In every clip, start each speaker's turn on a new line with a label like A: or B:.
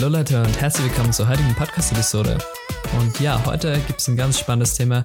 A: Hallo Leute und herzlich willkommen zur heutigen Podcast-Episode. Und ja, heute gibt es ein ganz spannendes Thema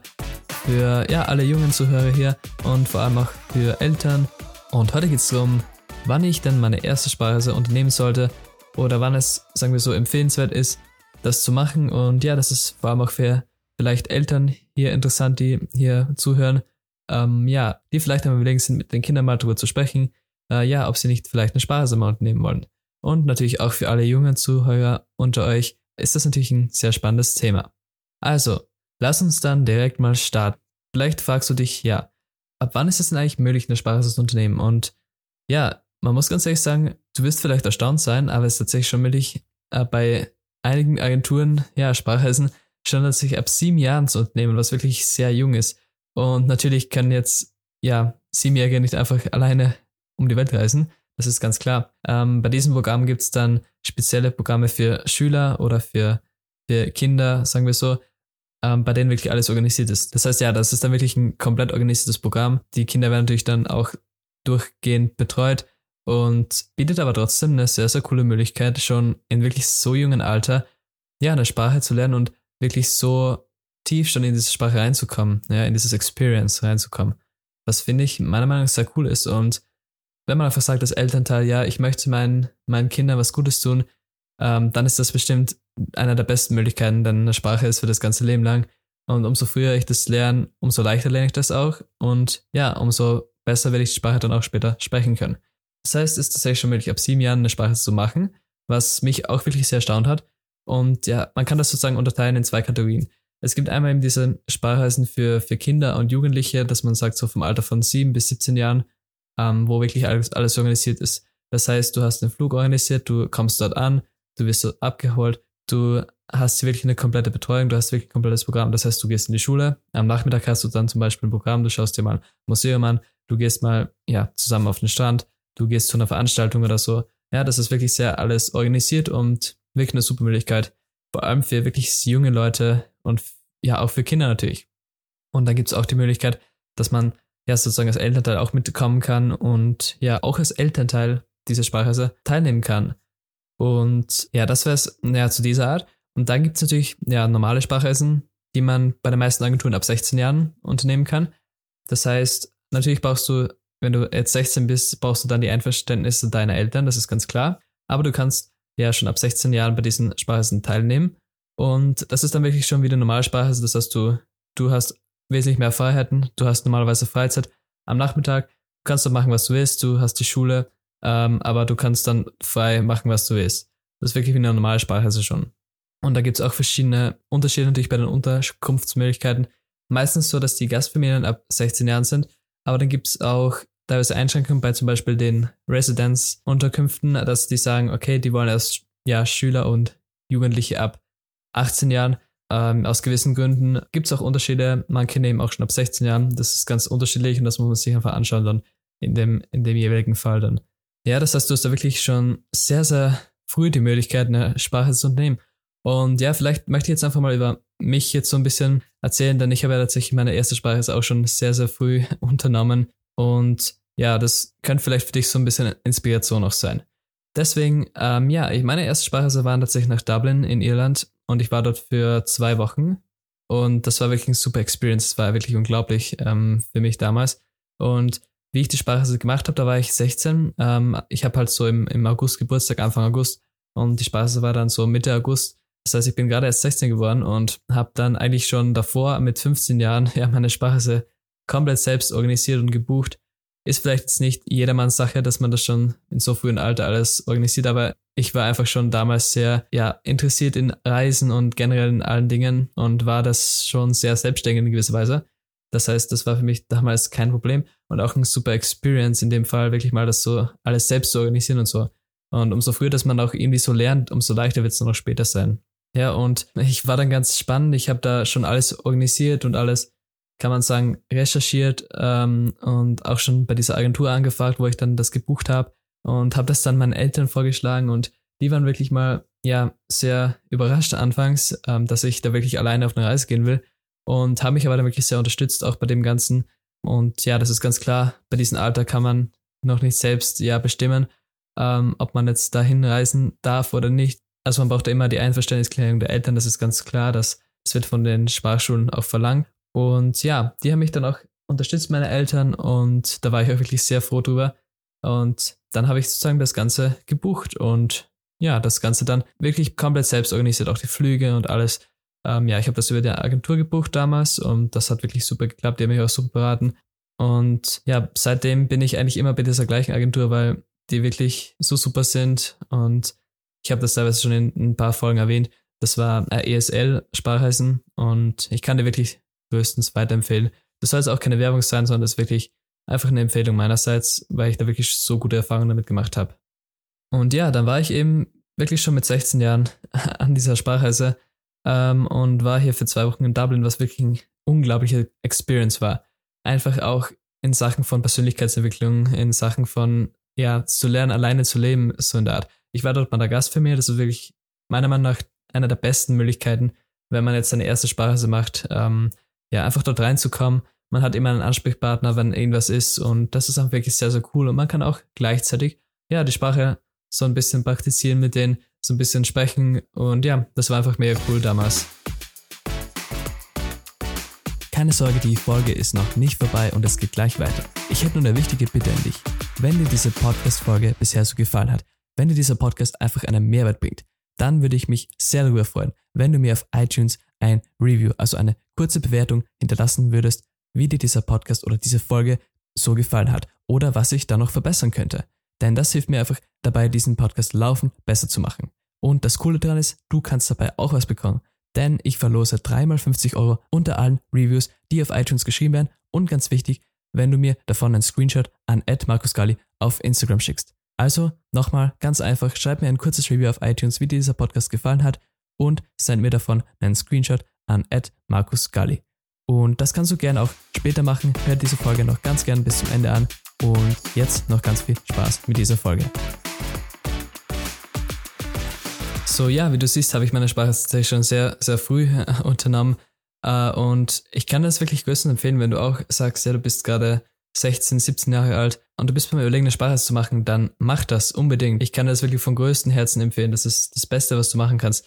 A: für ja, alle jungen Zuhörer hier und vor allem auch für Eltern. Und heute geht es darum, wann ich denn meine erste Sparreise unternehmen sollte oder wann es, sagen wir so, empfehlenswert ist, das zu machen. Und ja, das ist vor allem auch für vielleicht Eltern hier interessant, die hier zuhören. Ähm, ja, die vielleicht am überlegen sind, mit den Kindern mal drüber zu sprechen. Äh, ja, ob sie nicht vielleicht eine Sparreise mal unternehmen wollen. Und natürlich auch für alle jungen Zuhörer unter euch ist das natürlich ein sehr spannendes Thema. Also, lass uns dann direkt mal starten. Vielleicht fragst du dich, ja, ab wann ist es denn eigentlich möglich, eine Sparreise zu unternehmen? Und ja, man muss ganz ehrlich sagen, du wirst vielleicht erstaunt sein, aber es ist tatsächlich schon möglich, äh, bei einigen Agenturen, ja, Sparreisen schon tatsächlich ab sieben Jahren zu unternehmen, was wirklich sehr jung ist. Und natürlich können jetzt, ja, Siebenjährige nicht einfach alleine um die Welt reisen. Das ist ganz klar. Ähm, bei diesem Programm gibt es dann spezielle Programme für Schüler oder für, für Kinder, sagen wir so, ähm, bei denen wirklich alles organisiert ist. Das heißt, ja, das ist dann wirklich ein komplett organisiertes Programm. Die Kinder werden natürlich dann auch durchgehend betreut und bietet aber trotzdem eine sehr, sehr coole Möglichkeit, schon in wirklich so jungen Alter, ja, eine Sprache zu lernen und wirklich so tief schon in diese Sprache reinzukommen, ja, in dieses Experience reinzukommen. Was finde ich meiner Meinung nach sehr cool ist und wenn man einfach sagt als Elternteil, ja, ich möchte meinen, meinen Kindern was Gutes tun, ähm, dann ist das bestimmt einer der besten Möglichkeiten, denn eine Sprache ist für das ganze Leben lang. Und umso früher ich das lerne, umso leichter lerne ich das auch. Und ja, umso besser werde ich die Sprache dann auch später sprechen können. Das heißt, es ist tatsächlich schon möglich, ab sieben Jahren eine Sprache zu machen, was mich auch wirklich sehr erstaunt hat. Und ja, man kann das sozusagen unterteilen in zwei Kategorien. Es gibt einmal eben diese Sprachreisen für, für Kinder und Jugendliche, dass man sagt, so vom Alter von sieben bis 17 Jahren ähm, wo wirklich alles, alles organisiert ist. Das heißt, du hast den Flug organisiert, du kommst dort an, du wirst dort abgeholt, du hast wirklich eine komplette Betreuung, du hast wirklich ein komplettes Programm. Das heißt, du gehst in die Schule, am Nachmittag hast du dann zum Beispiel ein Programm, du schaust dir mal ein Museum an, du gehst mal ja zusammen auf den Strand, du gehst zu einer Veranstaltung oder so. Ja, das ist wirklich sehr alles organisiert und wirklich eine super Möglichkeit. Vor allem für wirklich junge Leute und ja auch für Kinder natürlich. Und dann gibt es auch die Möglichkeit, dass man ja sozusagen als Elternteil auch mitkommen kann und ja auch als Elternteil dieser Sprachreise teilnehmen kann. Und ja, das wäre es ja, zu dieser Art. Und dann gibt es natürlich ja normale Sprachreisen, die man bei den meisten Agenturen ab 16 Jahren unternehmen kann. Das heißt, natürlich brauchst du, wenn du jetzt 16 bist, brauchst du dann die Einverständnisse deiner Eltern, das ist ganz klar. Aber du kannst ja schon ab 16 Jahren bei diesen Sprachreisen teilnehmen. Und das ist dann wirklich schon wieder normale Sprachreise. Das heißt, du, du hast wesentlich mehr Freiheiten. Du hast normalerweise Freizeit am Nachmittag. Du kannst doch machen, was du willst. Du hast die Schule, ähm, aber du kannst dann frei machen, was du willst. Das ist wirklich wie eine normale Sprachreise schon. Und da gibt es auch verschiedene Unterschiede natürlich bei den Unterkunftsmöglichkeiten. Meistens so, dass die Gastfamilien ab 16 Jahren sind, aber dann gibt es auch teilweise Einschränkungen bei zum Beispiel den Residence-Unterkünften, dass die sagen, okay, die wollen erst ja Schüler und Jugendliche ab 18 Jahren ähm, aus gewissen Gründen gibt es auch Unterschiede. Manche nehmen auch schon ab 16 Jahren. Das ist ganz unterschiedlich und das muss man sich einfach anschauen dann in dem, in dem jeweiligen Fall dann. Ja, das heißt, du hast da wirklich schon sehr, sehr früh die Möglichkeit, eine Sprache zu unternehmen. Und ja, vielleicht möchte ich jetzt einfach mal über mich jetzt so ein bisschen erzählen, denn ich habe ja tatsächlich meine erste Sprache jetzt auch schon sehr, sehr früh unternommen. Und ja, das könnte vielleicht für dich so ein bisschen Inspiration auch sein. Deswegen, ähm, ja, meine erste Sprache waren tatsächlich nach Dublin in Irland und ich war dort für zwei Wochen und das war wirklich ein super Experience. Es war wirklich unglaublich ähm, für mich damals. Und wie ich die Sprache gemacht habe, da war ich 16. Ähm, ich habe halt so im, im August Geburtstag, Anfang August und die Sprache war dann so Mitte August. Das heißt, ich bin gerade erst 16 geworden und habe dann eigentlich schon davor mit 15 Jahren ja meine Sprache komplett selbst organisiert und gebucht ist vielleicht nicht jedermanns Sache, dass man das schon in so frühem Alter alles organisiert, aber ich war einfach schon damals sehr, ja, interessiert in Reisen und generell in allen Dingen und war das schon sehr selbstständig in gewisser Weise. Das heißt, das war für mich damals kein Problem und auch ein super Experience in dem Fall, wirklich mal das so alles selbst zu organisieren und so. Und umso früher, dass man auch irgendwie so lernt, umso leichter wird es dann auch später sein. Ja, und ich war dann ganz spannend. Ich habe da schon alles organisiert und alles kann man sagen, recherchiert ähm, und auch schon bei dieser Agentur angefragt, wo ich dann das gebucht habe und habe das dann meinen Eltern vorgeschlagen und die waren wirklich mal ja sehr überrascht anfangs, ähm, dass ich da wirklich alleine auf eine Reise gehen will und haben mich aber dann wirklich sehr unterstützt auch bei dem Ganzen und ja, das ist ganz klar, bei diesem Alter kann man noch nicht selbst ja bestimmen, ähm, ob man jetzt dahin reisen darf oder nicht. also man braucht da immer die Einverständnisklärung der Eltern, das ist ganz klar, das, das wird von den Sprachschulen auch verlangt. Und ja, die haben mich dann auch unterstützt, meine Eltern, und da war ich auch wirklich sehr froh drüber. Und dann habe ich sozusagen das Ganze gebucht und ja, das Ganze dann wirklich komplett selbst organisiert, auch die Flüge und alles. Ähm, ja, ich habe das über die Agentur gebucht damals und das hat wirklich super geklappt. Die haben mich auch super beraten. Und ja, seitdem bin ich eigentlich immer bei dieser gleichen Agentur, weil die wirklich so super sind. Und ich habe das teilweise schon in, ein paar Folgen erwähnt. Das war ESL Sprachreisen und ich kann dir wirklich größtens weiterempfehlen. Das soll jetzt auch keine Werbung sein, sondern das ist wirklich einfach eine Empfehlung meinerseits, weil ich da wirklich so gute Erfahrungen damit gemacht habe. Und ja, dann war ich eben wirklich schon mit 16 Jahren an dieser Sprachreise ähm, und war hier für zwei Wochen in Dublin, was wirklich eine unglaubliche Experience war. Einfach auch in Sachen von Persönlichkeitsentwicklung, in Sachen von, ja, zu lernen, alleine zu leben, so in der Art. Ich war dort mal der Gast für mir, das ist wirklich meiner Meinung nach einer der besten Möglichkeiten, wenn man jetzt seine erste Sprachreise macht, ähm, ja, einfach dort reinzukommen. Man hat immer einen Ansprechpartner, wenn irgendwas ist und das ist auch wirklich sehr, sehr cool und man kann auch gleichzeitig, ja, die Sprache so ein bisschen praktizieren mit denen, so ein bisschen sprechen und ja, das war einfach mega cool damals.
B: Keine Sorge, die Folge ist noch nicht vorbei und es geht gleich weiter. Ich hätte nur eine wichtige Bitte an dich. Wenn dir diese Podcast-Folge bisher so gefallen hat, wenn dir dieser Podcast einfach einen Mehrwert bringt, dann würde ich mich sehr darüber freuen, wenn du mir auf iTunes ein Review, also eine kurze Bewertung hinterlassen würdest, wie dir dieser Podcast oder diese Folge so gefallen hat oder was ich da noch verbessern könnte. Denn das hilft mir einfach dabei, diesen Podcast laufen besser zu machen. Und das Coole daran ist, du kannst dabei auch was bekommen. Denn ich verlose dreimal 50 Euro unter allen Reviews, die auf iTunes geschrieben werden. Und ganz wichtig, wenn du mir davon einen Screenshot an @markusgali auf Instagram schickst. Also nochmal ganz einfach, schreib mir ein kurzes Review auf iTunes, wie dir dieser Podcast gefallen hat und send mir davon einen Screenshot an @markusgali. Und das kannst du gerne auch später machen. Hör diese Folge noch ganz gern bis zum Ende an. Und jetzt noch ganz viel Spaß mit dieser Folge.
A: So, ja, wie du siehst, habe ich meine Sprache tatsächlich schon sehr, sehr früh unternommen. Äh, und ich kann das wirklich größten empfehlen, wenn du auch sagst, ja, du bist gerade 16, 17 Jahre alt und du bist beim Überlegen, eine Sprache zu machen, dann mach das unbedingt. Ich kann das wirklich von größtem Herzen empfehlen. Das ist das Beste, was du machen kannst.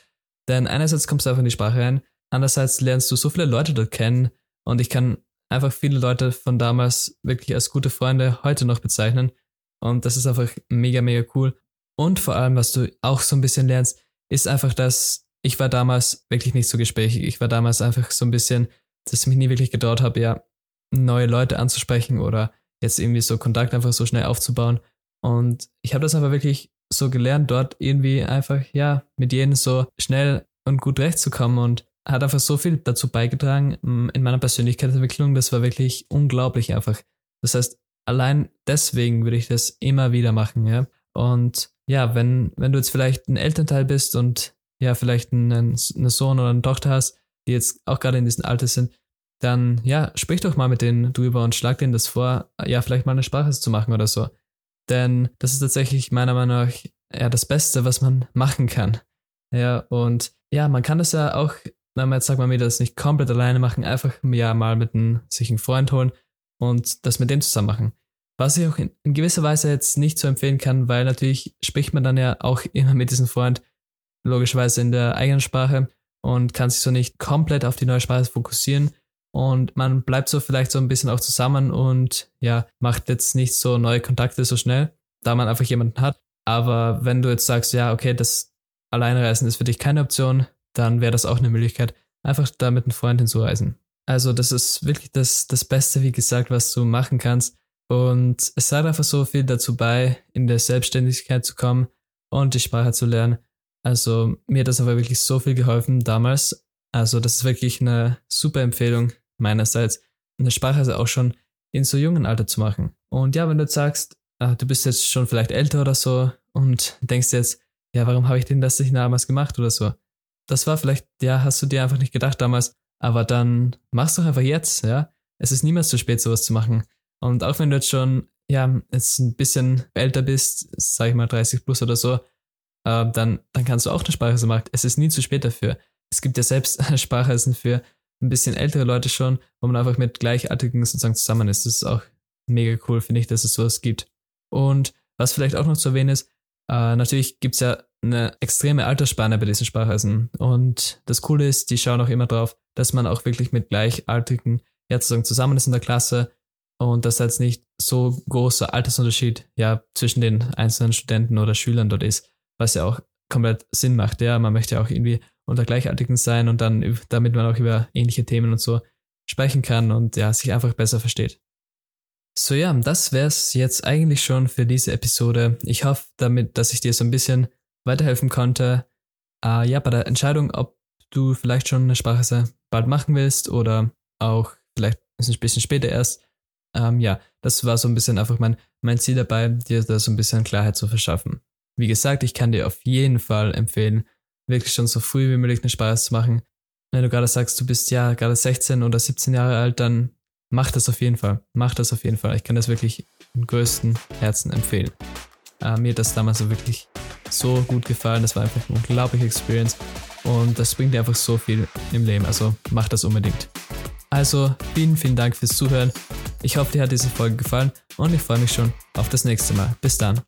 A: Denn einerseits kommst du einfach in die Sprache rein, andererseits lernst du so viele Leute dort kennen und ich kann einfach viele Leute von damals wirklich als gute Freunde heute noch bezeichnen und das ist einfach mega, mega cool. Und vor allem, was du auch so ein bisschen lernst, ist einfach, dass ich war damals wirklich nicht so gesprächig. Ich war damals einfach so ein bisschen, dass ich mich nie wirklich getraut habe, ja, neue Leute anzusprechen oder jetzt irgendwie so Kontakt einfach so schnell aufzubauen. Und ich habe das aber wirklich so gelernt, dort irgendwie einfach, ja, mit jedem so schnell und gut rechtzukommen und hat einfach so viel dazu beigetragen in meiner Persönlichkeitsentwicklung. Das war wirklich unglaublich einfach. Das heißt, allein deswegen würde ich das immer wieder machen, ja. Und ja, wenn, wenn du jetzt vielleicht ein Elternteil bist und ja, vielleicht einen, einen Sohn oder eine Tochter hast, die jetzt auch gerade in diesem Alter sind, dann ja, sprich doch mal mit denen drüber und schlag denen das vor, ja, vielleicht mal eine Sprache zu machen oder so. Denn das ist tatsächlich meiner Meinung nach ja das Beste, was man machen kann. Ja, und ja, man kann das ja auch, wenn man jetzt sagt, man will das nicht komplett alleine machen, einfach ja mal mit einem, sich einen Freund holen und das mit dem zusammen machen. Was ich auch in, in gewisser Weise jetzt nicht so empfehlen kann, weil natürlich spricht man dann ja auch immer mit diesem Freund logischerweise in der eigenen Sprache und kann sich so nicht komplett auf die neue Sprache fokussieren und man bleibt so vielleicht so ein bisschen auch zusammen und ja, macht jetzt nicht so neue Kontakte so schnell, da man einfach jemanden hat. Aber wenn du jetzt sagst, ja, okay, das Alleinreisen ist für dich keine Option, dann wäre das auch eine Möglichkeit, einfach da mit einem Freund hinzureisen. Also das ist wirklich das, das Beste, wie gesagt, was du machen kannst. Und es sagt einfach so viel dazu bei, in der Selbstständigkeit zu kommen und die Sprache zu lernen. Also mir hat das aber wirklich so viel geholfen damals. Also das ist wirklich eine super Empfehlung, meinerseits eine Sprachreise auch schon in so jungen Alter zu machen. Und ja, wenn du jetzt sagst, ah, du bist jetzt schon vielleicht älter oder so und denkst jetzt, ja, warum habe ich denn das nicht damals gemacht oder so? Das war vielleicht, ja, hast du dir einfach nicht gedacht damals, aber dann machst du einfach jetzt, ja. Es ist niemals zu spät, sowas zu machen. Und auch wenn du jetzt schon, ja, jetzt ein bisschen älter bist, sag ich mal 30 plus oder so, äh, dann, dann kannst du auch eine Sprachreise machen. Es ist nie zu spät dafür. Es gibt ja selbst Sprachreisen für ein bisschen ältere Leute schon, wo man einfach mit Gleichartigen sozusagen zusammen ist. Das ist auch mega cool, finde ich, dass es sowas gibt. Und was vielleicht auch noch zu erwähnen ist, äh, natürlich gibt es ja eine extreme Altersspanne bei diesen Sprachreisen. Und das Coole ist, die schauen auch immer drauf, dass man auch wirklich mit Gleichaltrigen ja sozusagen zusammen ist in der Klasse und dass da jetzt nicht so großer Altersunterschied ja zwischen den einzelnen Studenten oder Schülern dort ist, was ja auch komplett Sinn macht. Ja, man möchte ja auch irgendwie unter Gleichaltrigen sein und dann, damit man auch über ähnliche Themen und so sprechen kann und ja, sich einfach besser versteht. So ja, das wäre es jetzt eigentlich schon für diese Episode. Ich hoffe damit, dass ich dir so ein bisschen weiterhelfen konnte. Äh, ja, bei der Entscheidung, ob du vielleicht schon eine Sprache bald machen willst oder auch vielleicht ein bisschen später erst. Ähm, ja, das war so ein bisschen einfach mein, mein Ziel dabei, dir da so ein bisschen Klarheit zu verschaffen. Wie gesagt, ich kann dir auf jeden Fall empfehlen, wirklich schon so früh wie möglich eine Sprache zu machen. Wenn du gerade sagst, du bist ja gerade 16 oder 17 Jahre alt, dann mach das auf jeden Fall. Mach das auf jeden Fall. Ich kann das wirklich im größten Herzen empfehlen. Äh, mir hat das damals so wirklich so gut gefallen. Das war einfach eine unglaubliche Experience. Und das bringt dir einfach so viel im Leben. Also mach das unbedingt. Also vielen, vielen Dank fürs Zuhören. Ich hoffe, dir hat diese Folge gefallen und ich freue mich schon auf das nächste Mal. Bis dann.